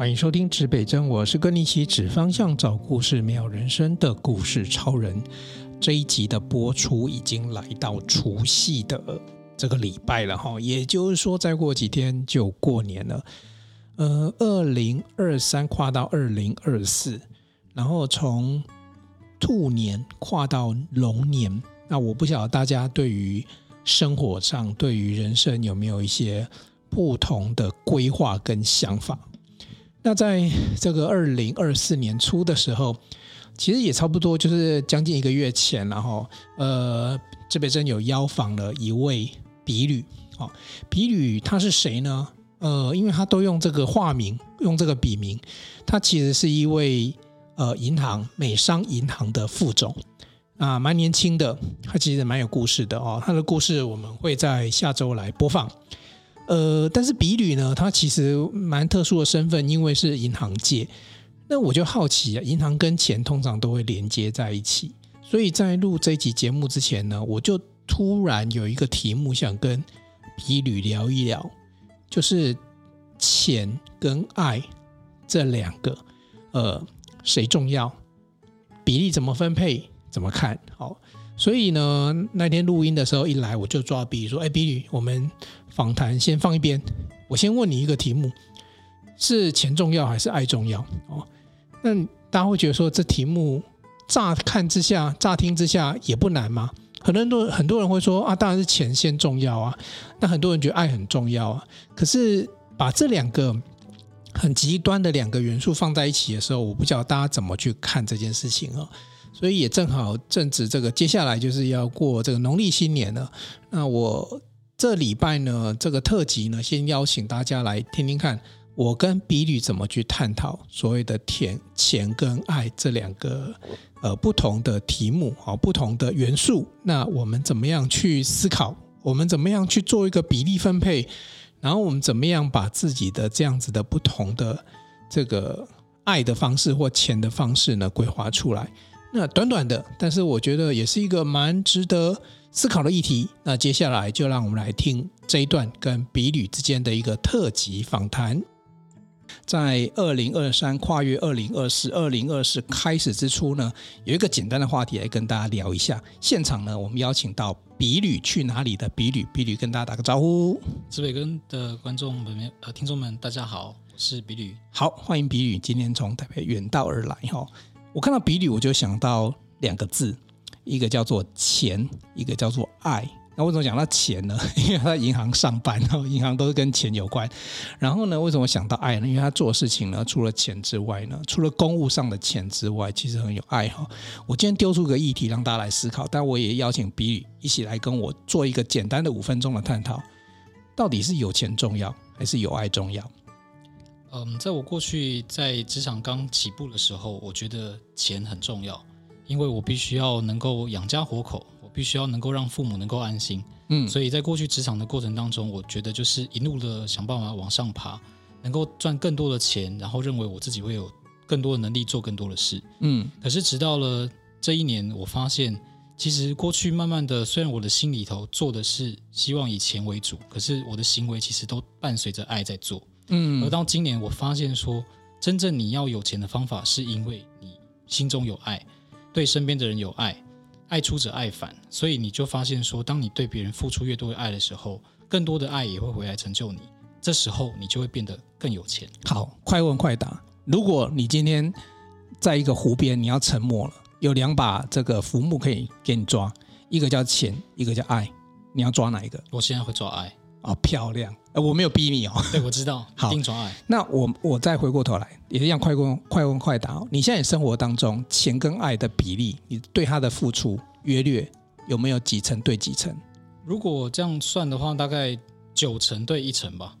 欢迎收听指北针，我是跟你一起指方向、找故事、没有人生的故事超人。这一集的播出已经来到除夕的这个礼拜了哈，也就是说，再过几天就过年了。呃，二零二三跨到二零二四。然后从兔年跨到龙年，那我不晓得大家对于生活上、对于人生有没有一些不同的规划跟想法？那在这个二零二四年初的时候，其实也差不多就是将近一个月前，然后呃，这边真有邀访了一位笔旅，哦，笔旅他是谁呢？呃，因为他都用这个化名，用这个笔名，他其实是一位。呃，银行美商银行的副总啊，蛮年轻的，他其实蛮有故事的哦。他的故事我们会在下周来播放。呃，但是比旅呢，他其实蛮特殊的身份，因为是银行界。那我就好奇啊，银行跟钱通常都会连接在一起，所以在录这一集节目之前呢，我就突然有一个题目想跟比旅聊一聊，就是钱跟爱这两个，呃。谁重要？比例怎么分配？怎么看？好，所以呢，那天录音的时候一来，我就抓笔说：“哎，笔旅，我们访谈先放一边，我先问你一个题目：是钱重要还是爱重要？”哦，那大家会觉得说，这题目乍看之下、乍听之下也不难吗？很多人都很多人会说：“啊，当然是钱先重要啊。”那很多人觉得爱很重要啊。可是把这两个。很极端的两个元素放在一起的时候，我不知道大家怎么去看这件事情啊。所以也正好正值这个接下来就是要过这个农历新年了。那我这礼拜呢，这个特辑呢，先邀请大家来听听看，我跟笔旅怎么去探讨所谓的钱、钱跟爱这两个呃不同的题目啊，不同的元素。那我们怎么样去思考？我们怎么样去做一个比例分配？然后我们怎么样把自己的这样子的不同的这个爱的方式或钱的方式呢规划出来？那短短的，但是我觉得也是一个蛮值得思考的议题。那接下来就让我们来听这一段跟比旅之间的一个特辑访谈。在二零二三跨越二零二四，二零二四开始之初呢，有一个简单的话题来跟大家聊一下。现场呢，我们邀请到比旅去哪里的比旅，比旅跟大家打个招呼。指北根的观众们、呃听众们，大家好，我是比旅。好，欢迎比旅今天从台北远道而来哈。我看到比旅，我就想到两个字，一个叫做钱，一个叫做爱。那为什么讲到钱呢？因为他在银行上班，然后银行都是跟钱有关。然后呢，为什么想到爱呢？因为他做事情呢，除了钱之外呢，除了公务上的钱之外，其实很有爱哈。我今天丢出个议题让大家来思考，但我也邀请比旅一起来跟我做一个简单的五分钟的探讨：到底是有钱重要，还是有爱重要？嗯，在我过去在职场刚起步的时候，我觉得钱很重要，因为我必须要能够养家活口。我必须要能够让父母能够安心，嗯，所以在过去职场的过程当中，我觉得就是一路的想办法往上爬，能够赚更多的钱，然后认为我自己会有更多的能力做更多的事，嗯。可是直到了这一年，我发现其实过去慢慢的，虽然我的心里头做的是希望以钱为主，可是我的行为其实都伴随着爱在做，嗯。而到今年，我发现说，真正你要有钱的方法，是因为你心中有爱，对身边的人有爱。爱出者爱返，所以你就发现说，当你对别人付出越多的爱的时候，更多的爱也会回来成就你。这时候你就会变得更有钱。好，快问快答。如果你今天在一个湖边，你要沉没了，有两把这个浮木可以给你抓，一个叫钱，一个叫爱，你要抓哪一个？我现在会抓爱。啊、哦，漂亮。呃，我没有逼你哦。对，我知道。好，一定抓爱。那我我再回过头来，也是一样快问快问快答。你现在生活当中钱跟爱的比例，你对他的付出约略有没有几成对几成？如果这样算的话，大概九成对一成吧。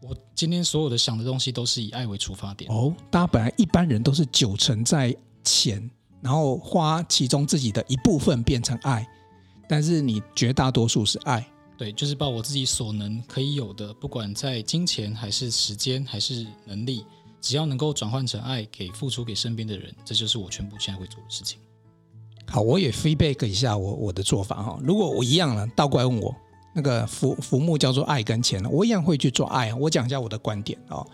我今天所有的想的东西都是以爱为出发点。哦，大家本来一般人都是九成在钱，然后花其中自己的一部分变成爱，但是你绝大多数是爱。对，就是把我自己所能可以有的，不管在金钱还是时间还是能力，只要能够转换成爱，给付出给身边的人，这就是我全部现在会做的事情。好，我也 feedback 一下我我的做法哈。如果我一样了，倒过来问我那个浮浮木叫做爱跟钱，我一样会去做爱。我讲一下我的观点哦。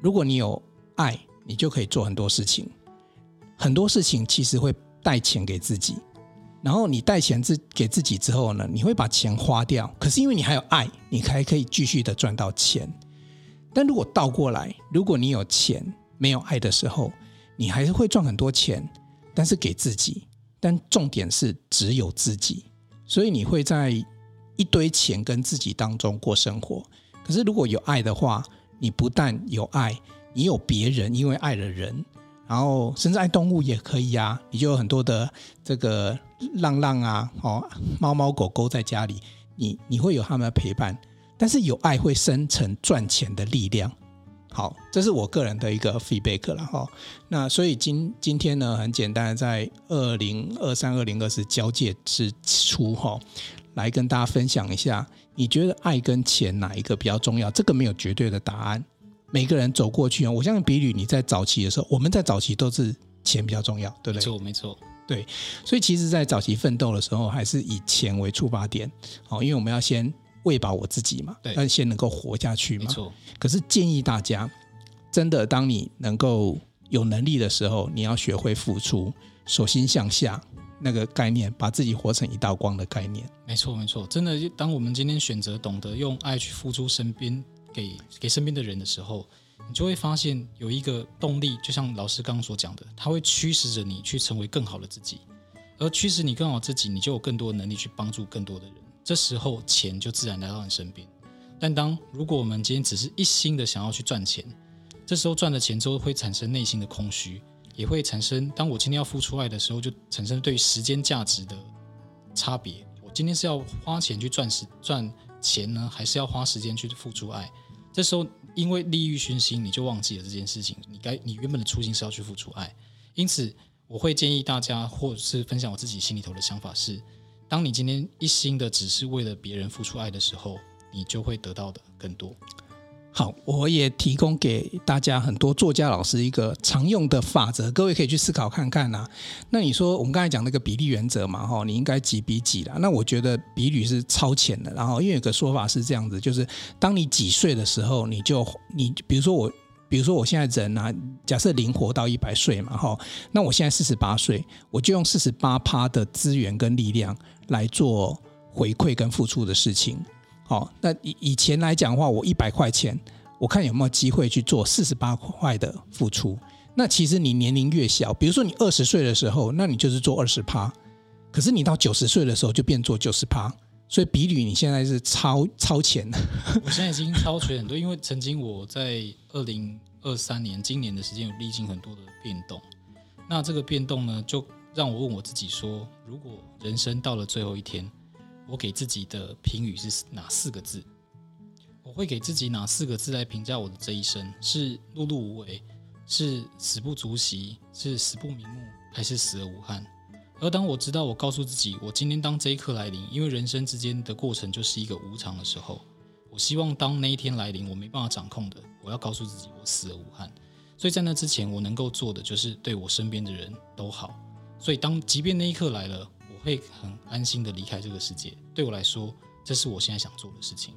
如果你有爱，你就可以做很多事情，很多事情其实会带钱给自己。然后你带钱自给自己之后呢，你会把钱花掉。可是因为你还有爱，你还可以继续的赚到钱。但如果倒过来，如果你有钱没有爱的时候，你还是会赚很多钱，但是给自己。但重点是只有自己，所以你会在一堆钱跟自己当中过生活。可是如果有爱的话，你不但有爱，你有别人，因为爱了人。然后甚至爱动物也可以、啊，你就有很多的这个浪浪啊，哦，猫猫狗狗在家里，你你会有他们的陪伴，但是有爱会生成赚钱的力量。好，这是我个人的一个 feedback 了哈、那所以今今天呢，很简单在二零二三、二零二四交界之初哈、来跟大家分享一下，你觉得爱跟钱哪一个比较重要？这个没有绝对的答案。每个人走过去啊，我相信比旅你在早期的时候，我们在早期都是钱比较重要，对不对？没错，没错。对，所以其实，在早期奋斗的时候，还是以钱为出发点，好，因为我们要先喂饱我自己嘛，对，要先能够活下去嘛。没错。可是建议大家，真的，当你能够有能力的时候，你要学会付出，手心向下那个概念，把自己活成一道光的概念。没错，没错。真的，当我们今天选择懂得用爱去付出身边。给给身边的人的时候，你就会发现有一个动力，就像老师刚刚所讲的，它会驱使着你去成为更好的自己，而驱使你更好自己，你就有更多能力去帮助更多的人。这时候钱就自然来到你身边。但当如果我们今天只是一心的想要去赚钱，这时候赚了钱之后会产生内心的空虚，也会产生当我今天要付出爱的时候，就产生对于时间价值的差别。我今天是要花钱去赚时赚钱呢，还是要花时间去付出爱？这时候，因为利欲熏心，你就忘记了这件事情。你该，你原本的初心是要去付出爱。因此，我会建议大家，或者是分享我自己心里头的想法是：当你今天一心的只是为了别人付出爱的时候，你就会得到的更多。好，我也提供给大家很多作家老师一个常用的法则，各位可以去思考看看呐、那你说我们刚才讲那个比例原则嘛，哈，你应该几比几啦？那我觉得比率是超前的。然后因为有个说法是这样子，就是当你几岁的时候，你就你比如说我，比如说我现在人啊，假设灵活到一百岁嘛，哈，那我现在四十八岁，我就用四十八趴的资源跟力量来做回馈跟付出的事情。好，那以以前来讲的话，我一百块钱，我看有没有机会去做四十八块的付出。那其实你年龄越小，比如说你二十岁的时候，那你就是做二十趴。可是你到九十岁的时候就变做九十趴，所以比吕你现在是超超前的。我现在已经超前很多，因为曾经我在二零二三年今年的时间有历经很多的变动。那这个变动呢，就让我问我自己说：如果人生到了最后一天，我给自己的评语是哪四个字？我会给自己哪四个字来评价我的这一生？是碌碌无为，是死不足惜，是死不瞑目，还是死而无憾？而当我知道，我告诉自己，我今天当这一刻来临，因为人生之间的过程就是一个无常的时候，我希望当那一天来临，我没办法掌控的，我要告诉自己，我死而无憾。所以在那之前，我能够做的就是对我身边的人都好。所以当即便那一刻来了。会很安心的离开这个世界。对我来说，这是我现在想做的事情。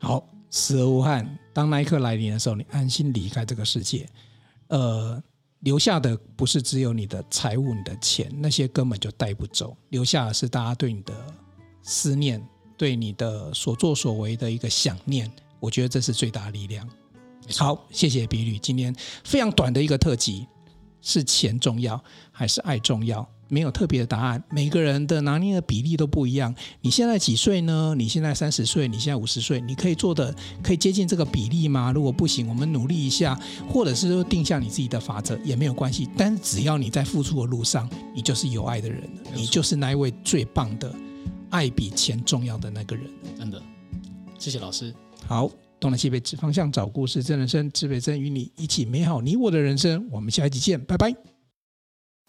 好，死而无憾。当那一刻来临的时候，你安心离开这个世界。呃，留下的不是只有你的财物、你的钱，那些根本就带不走。留下的是大家对你的思念，对你的所作所为的一个想念。我觉得这是最大的力量。好，谢谢比吕。今天非常短的一个特辑，是钱重要还是爱重要？没有特别的答案，每个人的拿捏的比例都不一样。你现在几岁呢？你现在三十岁，你现在五十岁，你可以做的可以接近这个比例吗？如果不行，我们努力一下，或者是说定下你自己的法则也没有关系。但是只要你在付出的路上，你就是有爱的人，你就是那一位最棒的爱比钱重要的那个人。真的。谢谢老师。好，东南西北指方向，找故事，真人生，指北针与你一起美好你我的人生。我们下一集见，拜拜。